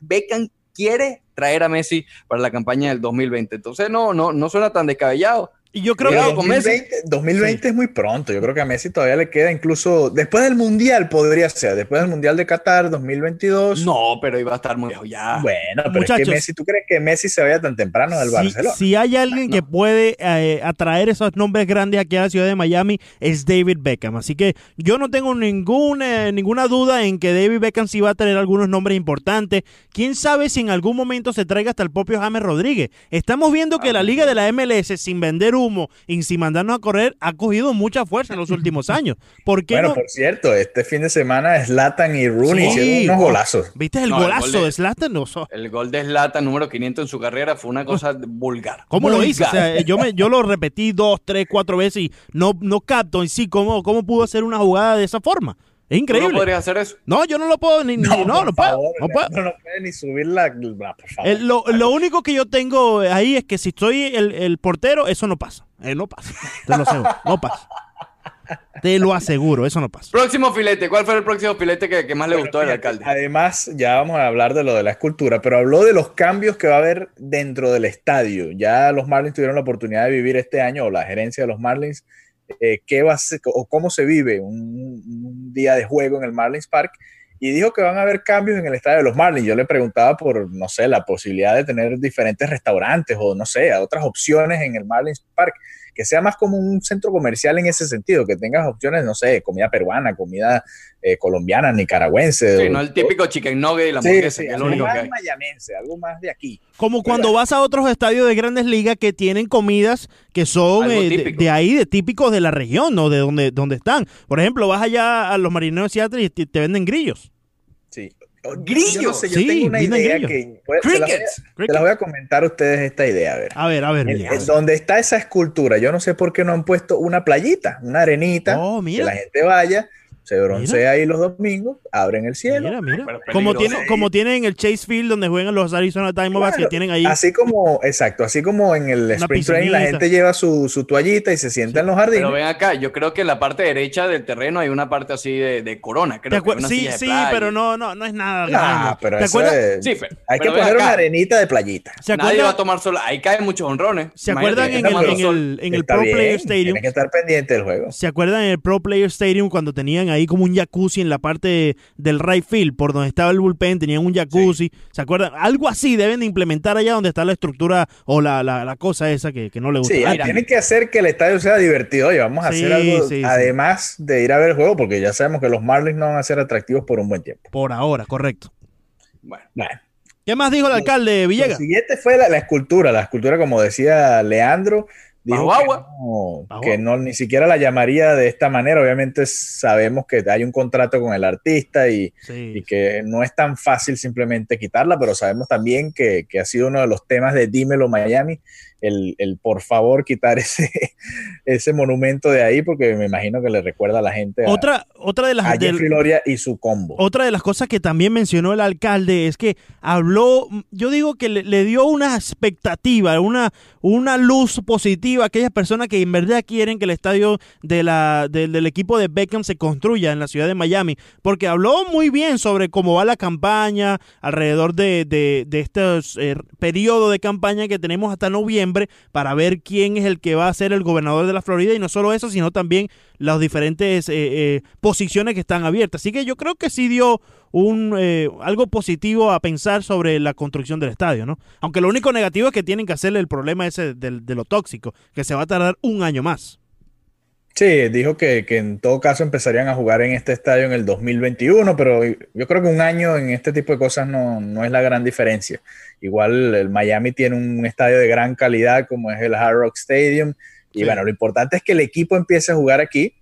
Beckham quiere traer a Messi para la campaña del 2020. Entonces no, no, no suena tan descabellado. Y yo creo Cuidado que... con Messi. 2020, 2020 es muy pronto. Yo creo que a Messi todavía le queda incluso después del Mundial, podría ser. Después del Mundial de Qatar 2022. No, pero iba a estar muy lejos ya. Bueno, pero es que Messi, ¿tú crees que Messi se vaya tan temprano del Si, Barcelona? si hay alguien que puede eh, atraer esos nombres grandes aquí a la ciudad de Miami es David Beckham. Así que yo no tengo ningún, eh, ninguna duda en que David Beckham sí va a tener algunos nombres importantes. Quién sabe si en algún momento se traiga hasta el propio James Rodríguez. Estamos viendo que la liga de la MLS, sin vender humo y sin mandarnos a correr, ha cogido mucha fuerza en los últimos años. ¿Por qué Bueno, no? por cierto, este fin de semana Zlatan y Rooney Sí. hicieron unos golazos. ¿Viste el No, el golazo gol de- de Zlatan? No, so- El gol de Zlatan número 500 en su carrera fue una cosa vulgar. ¿Cómo lo hizo? O sea, yo, me, yo lo repetí dos, tres, cuatro veces y no, no capto en sí cómo, cómo pudo hacer una jugada de esa forma. Es ¿Tú increíble. no podrías hacer eso? No, yo no lo puedo ni, ni- no, no, puedo. favor, no puedo. No, no puede ni subir la, la- por favor. El- lo, lo único que yo tengo ahí es que si estoy el, el portero, eso no pasa. Eh, no pasa. Te lo aseguro. No pasa. Te lo aseguro, eso no pasa. Próximo filete. ¿Cuál fue el próximo filete que, que más le Bueno, gustó al alcalde? Además, ya vamos a hablar de lo de la escultura, pero habló de los cambios que va a haber dentro del estadio. Ya los Marlins tuvieron la oportunidad de vivir este año, o la gerencia de los Marlins, eh, qué va a ser, o cómo se vive un, un día de juego en el Marlins Park. Y dijo que van a haber cambios en el estadio de los Marlins. Yo le preguntaba por, no sé, la posibilidad de tener diferentes restaurantes o, no sé, otras opciones en el Marlins Park que sea más como un centro comercial en ese sentido, que tengas opciones, no sé, comida peruana, comida eh, colombiana, nicaragüense. Sí, o- no el típico chicken nugget y la Sí, hamburguesa, sí, que es lo algo único que más hay. mayamense, algo más de aquí. Como cuando vas a otros estadios de grandes ligas que tienen comidas que son eh, de, ahí, de típicos de la región, ¿no? De donde, donde están. Por ejemplo, vas allá a los marineros de Seattle y te, te venden grillos. Sí. ¡Grillos! Yo, no sé, yo Sí, tengo una idea grillos. que... pues, se las voy a- Crickets. Se las voy a comentar a ustedes esta idea, a ver. A ver, a ver. En- mira. en donde está esa escultura, yo no sé por qué no han puesto una playita, una arenita, Oh, que mira. la gente vaya, se broncea ahí los domingos, abren el cielo. Mira, mira. Como, tiene, como tienen en el Chase Field donde juegan los Arizona Diamondbacks que Claro, tienen ahí. Así como, exacto, así como en el Spring Training la gente lleva su, su toallita y se sienta en los jardines. Pero ven acá, yo creo que en la parte derecha del terreno hay una parte así de, de corona. ¿Te Creo que una sí, silla de sí, playa. pero no, no, no es nada Nah, pero ¿Te eso acuerdas? es- Sí, pero- hay que pero poner acá. una arenita de playita. ¿Se Nadie va a tomar sol. Ahí caen muchos honrones. ¿se acuerdan que en el, en el, en el Está Pro bien, Player Stadium? Tiene que estar pendiente del juego. ¿Se acuerdan en el Pro Player Stadium cuando tenían ahí como un jacuzzi en la parte del right field, por donde estaba el bullpen, tenían un jacuzzi? ¿Se acuerdan? Algo así deben de implementar allá donde está la estructura o la, la, la cosa esa que, que no le gusta. Sí, Ah, tienen que hacer que el estadio sea divertido. Oye, vamos a Sí, hacer algo sí, además de ir a ver el juego, porque ya sabemos que los Marlins no van a ser atractivos por un buen tiempo. Por ahora, correcto. Bueno, Bueno, ¿Qué más dijo el alcalde lo Villegas? siguiente fue la, la escultura. La escultura, como decía Leandro, dijo Bajo que, agua. no, que ni siquiera la llamaría de esta manera. Obviamente sabemos que hay un contrato con el artista y, Sí. y que no es tan fácil simplemente quitarla, pero sabemos también que, que ha sido uno de los temas de Dímelo Miami, el, el por favor quitar [LAUGHS] ese, ese monumento de ahí, porque me imagino que le recuerda a la gente a, Otra, otra de las a Jeffrey Loria y su combo. Otra de las cosas que también mencionó el alcalde es que habló, yo digo que le, le dio una expectativa, una, una luz positiva a aquellas personas que en verdad quieren que el estadio de la, del- del equipo de Beckham se construya en la ciudad de Miami, porque habló muy bien sobre cómo va la campaña alrededor de, de, de este eh, periodo de campaña que tenemos hasta noviembre para ver quién es el que va a ser el gobernador de la Florida y no solo eso, sino también las diferentes eh, eh, posiciones que están abiertas. Así que yo creo que sí dio un eh, algo positivo a pensar sobre la construcción del estadio, ¿no? Aunque lo único negativo es que tienen que hacerle el problema ese del- de, lo tóxico, que se va a tardar un año más. Sí, dijo que, que en todo caso empezarían a jugar en este estadio en el 2021, pero yo creo que un año en este tipo de cosas no, no es la gran diferencia. Igual el Miami tiene un estadio de gran calidad como es el Hard Rock Stadium. Y Sí. bueno, lo importante es que el equipo empiece a jugar aquí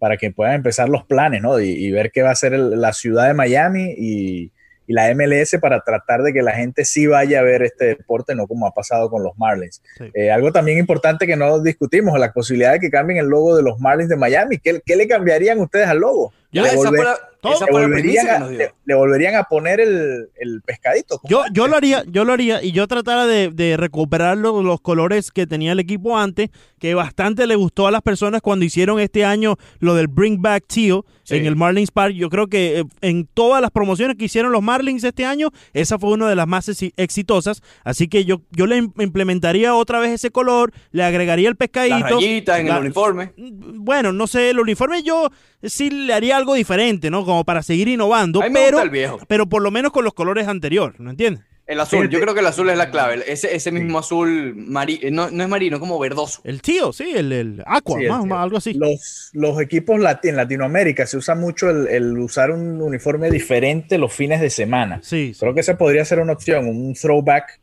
para que puedan empezar los planes, ¿no? Y, y ver qué va a ser el- la ciudad de Miami y, y la MLS para tratar de que la gente sí vaya a ver este deporte, no como ha pasado con los Marlins. Sí. Eh, algo también importante que no discutimos, la posibilidad de que cambien el logo de los Marlins de Miami. ¿Qué, qué le cambiarían ustedes al logo? Ya le, esa volver- fue la, esa volverían a, le- le volverían a poner el, el pescadito. Yo, yo lo haría, yo lo haría y yo tratara de, de recuperar los, los colores que tenía el equipo antes, que bastante le gustó a las personas cuando hicieron este año lo del Bring Back Teal Sí. en el Marlins Park. Yo creo que eh, en todas las promociones que hicieron los Marlins este año, esa fue una de las más exi- exitosas. Así que yo, yo le im- implementaría otra vez ese color, le agregaría el pescadito. Las rayitas en la- el uniforme. Bueno, no sé, el uniforme yo sí le haría algo diferente, ¿no? Como para seguir innovando, pero, gusta el viejo. pero por lo menos con los colores anteriores, ¿no entiendes? El azul, yo creo que el azul es la clave. Ese, ese mismo azul, mari- eh, no, no es marino, como verdoso. El tío, sí, el, el Aqua, Sí, el más- algo así. Los, los equipos lati- en Latinoamérica se usa mucho el, el usar un uniforme diferente los fines de semana. Sí, sí. Creo que esa podría ser una opción, un throwback,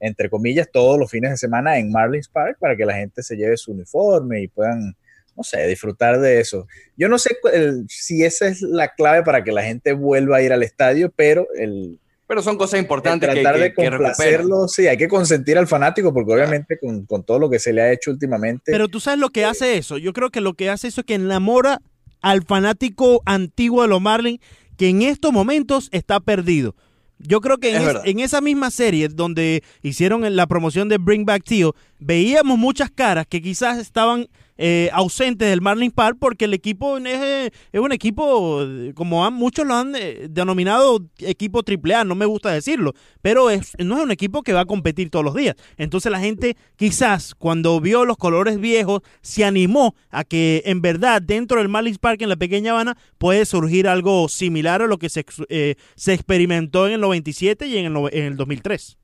entre comillas, todos los fines de semana en Marlins Park para que la gente se lleve su uniforme y puedan, no sé, disfrutar de eso. Yo no sé el- si esa es la clave para que la gente vuelva a ir al estadio, pero el, Pero son cosas importantes que, tratar que, de que recuperan. complacerlo, sí, hay que consentir al fanático porque obviamente con, con todo lo que se le ha hecho últimamente, Pero tú sabes lo que hace eso. Yo creo que lo que hace eso es que enamora al fanático antiguo de los Marlins que en estos momentos está perdido. Yo creo que en, Es es- verdad. en esa misma serie donde hicieron la promoción de Bring Back Theo, veíamos muchas caras que quizás estaban eh, ausentes del Marlins Park porque el equipo es, eh, un equipo, eh, como han- muchos lo han eh, denominado equipo AAA, no me gusta decirlo, pero es, no es un equipo que va a competir todos los días. Entonces la gente quizás cuando vio los colores viejos se animó a que en verdad dentro del Marlins Park en la pequeña Habana puede surgir algo similar a lo que se, eh, se experimentó en el 97 y en el, en el 2003.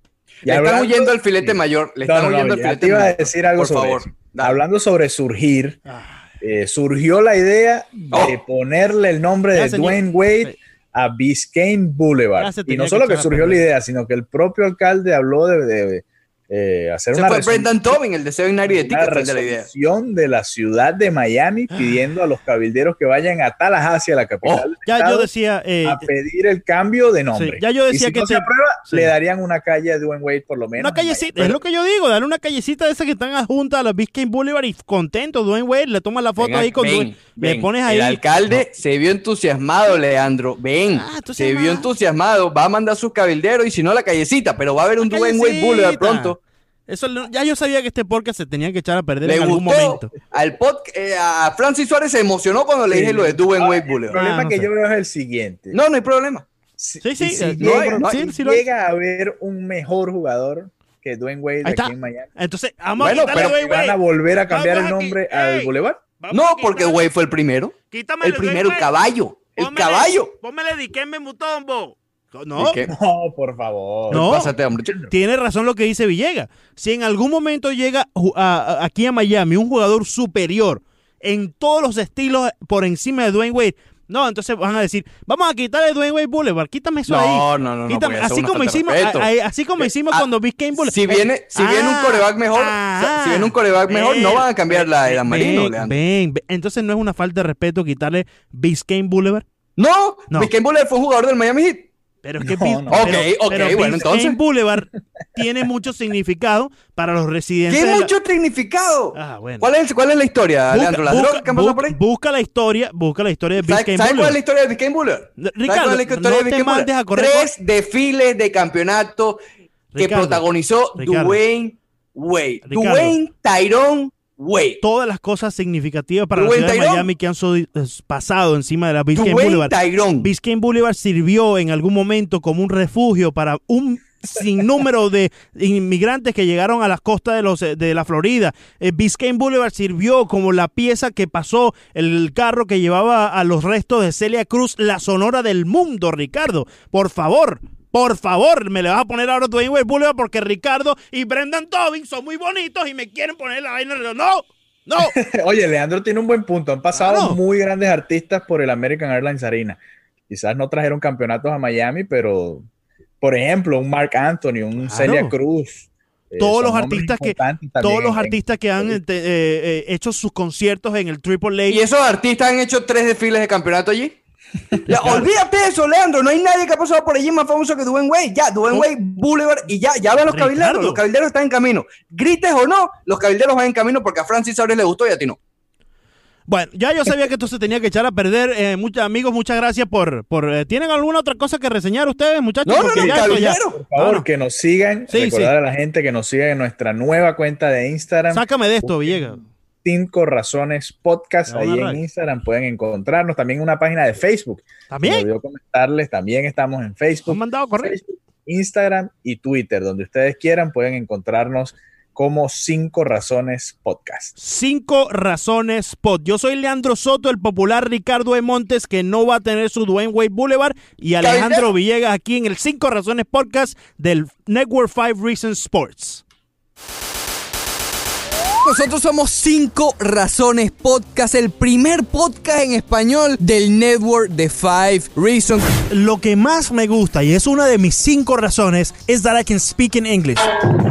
Le están hablando- huyendo al filete mayor. Le No, están no, no, huyendo al filete te iba a mayor. decir algo Por sobre favor. eso. Hablando sobre surgir, eh, surgió la idea de Oh. ponerle el nombre Ya de Dwayne Wade a Biscayne Boulevard. Y no solo que a surgió la idea, sino que el propio alcalde habló de, de, eh, hacer Se una, fue Brendan Tobin, el de Seven de una Ticket, fue el de la idea. de la ciudad de Miami pidiendo a los cabilderos que vayan a Tallahassee, a la capital Oh, del Ya estado, yo decía, eh, a pedir el cambio de nombre. Sí, ya yo decía y si que no se te- aprueba, sí. le darían una calle a Dwayne Wade por lo menos. una callecita, Miami. es lo que yo digo, darle una callecita de esas que están adjuntas a la Biscayne Boulevard y contento, Dwayne Wade, le tomas la foto ahí con ven, Dwayne, le pones ahí. El alcalde se vio entusiasmado, Leandro. Ven, Ah, se vio entusiasmado. Va a mandar sus cabilderos y si no, la callecita. Pero va a haber un Dwayne Wade. Boulevard pronto. Eso ya yo sabía que este podcast se tenía que echar a perder Le en algún momento. Al pod, eh, a Francis Suárez se emocionó cuando le Sí. dije lo de Dwayne Ah, Wade El problema Ah, no que sé. yo veo es el siguiente. No, no hay problema. Si, Sí, sí, si eh, no hay- llega, no hay- sí, si llega a haber un mejor jugador que Dwayne Wade aquí está. en Miami, Entonces, vamos Bueno, a pero Dwayne ¿van a volver a cambiar el aquí. nombre al Ey. Boulevard? Vamos No, porque Wade fue el primero. Quítame El primero, el caballo. El Pónmele- caballo. Póngale Dikembe Mutombo. No. No, por favor. No. Pásate, hombre. tiene razón lo que dice Villegas. Si en algún momento llega ju- a- a- aquí a Miami un jugador superior en todos los estilos por encima de Dwayne Wade, no, entonces van a decir, vamos a quitarle Dwayne Wade Boulevard, quítame eso ahí. No, no, no, no. Quítame- es así, como de hicimos, respeto. a- a- así como hicimos Ah, cuando Biscayne Boulevard. Si viene, si viene un Ah, coreback mejor, ah, si viene un coreback mejor, no van a cambiar la edad ven, marino, ven, Leandro. ven, ven. Entonces no es una falta de respeto quitarle Biscayne Boulevard. No, No. Biscayne Boulevard fue un jugador del Miami Heat. Pero es que No, no. pero- Ok, ok, pero bueno, entonces. Boulevard tiene mucho significado para los residentes. La- mucho significado. Ah, bueno. ¿Cuál, es, ¿Cuál es la historia, Busca- Leandro? ¿Las busca- drogas que han pasado bu- por ahí? Busca la historia, busca la historia de ¿Sabes Biscayne sabes cuál es la Boulevard. historia de Biscayne Boulevard? ¿Sabes Ricardo, cuál es la historia no de te mandes Boulevard? a correr Tres desfiles de campeonato que protagonizó Ricardo. Dwayne Wade. Ricardo. Dwayne Tyrone Todas las cosas significativas para la ciudad de. Miami que han so- es- pasado encima de la Biscayne Boulevard. Biscayne Boulevard sirvió en algún momento como un refugio para un sinnúmero de inmigrantes que llegaron a las costas de, los, de la Florida. Eh, Biscayne Boulevard sirvió como la pieza que pasó el carro que llevaba a los restos de Celia Cruz, la sonora del mundo, Ricardo. Por favor. Por favor, me le vas a poner ahora Dwayne Wade Boulevard porque Ricardo y Brendan Tobin son muy bonitos y me quieren poner la vaina. No, no. [LAUGHS] Oye, Leandro tiene un buen punto. Han pasado Claro. muy grandes artistas por el American Airlines Arena. Quizás no trajeron campeonatos a Miami, pero, por ejemplo, un Mark Anthony, un Claro. Celia Cruz. eh, Todos los artistas que- Todos los en- artistas que han eh, eh, hecho sus conciertos en el Triple A. Y esos artistas han hecho tres desfiles de campeonato allí. Ya, olvídate de eso, Leandro. No hay nadie que ha pasado por allí más famoso que Dwayne Wade. Ya, Dwayne. Wade, Boulevard y ya, ya ven los Ricardo. cabilderos. Los cabilderos están en camino. Grites o no, los cabilderos van en camino porque a Francis Suárez le gustó y a ti no. Bueno, ya yo sabía que esto se tenía que echar a perder. Eh, muchos amigos, muchas gracias por... por eh, ¿Tienen alguna otra cosa que reseñar ustedes, muchachos? No, no, no, ya ya- caballero. Por favor, que nos sigan. Sí, Recordar sí. a la gente que nos siga en nuestra nueva cuenta de Instagram. Sácame de esto, Villegas. Cinco Razones Podcast. Me Ahí en ra- Instagram pueden encontrarnos. También una página de Facebook. Me ¿También? olvidó comentarles. También estamos en Facebook. ¿Han mandado correo? Facebook, Instagram y Twitter. Donde ustedes quieran pueden encontrarnos como Cinco Razones Podcast. Cinco razones spot. Yo soy Leandro Soto, el popular Ricardo E. Montes, que no va a tener su Dwayne Wade Boulevard, y Alejandro. Villegas aquí en el Cinco Razones Podcast del Network 5 Reasons Sports. Nosotros somos Cinco Razones Podcast, el primer podcast en español del network de Five Reasons. Lo que más me gusta, y es una de mis cinco razones, is that I can speak in English.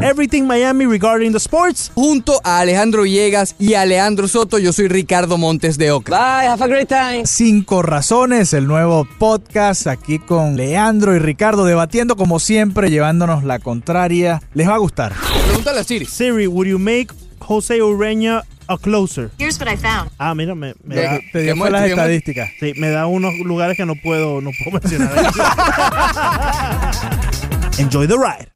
Everything Miami regarding the sports. Junto a Alejandro Villegas y a Leandro Soto, yo soy Ricardo Montes de Oca. Bye, have a great time. Cinco Razones, el nuevo podcast aquí con Leandro y Ricardo debatiendo como siempre, llevándonos la contraria. Les va a gustar. Pregúntale a Siri. Siri, would you make Jose Ureña a closer. Here's what I found. Ah, mira, me, me De- da, Te dio ¿Qué fue las estadísticas. sí, me da unos lugares que no puedo, no puedo mencionar. [LAUGHS] Enjoy the ride.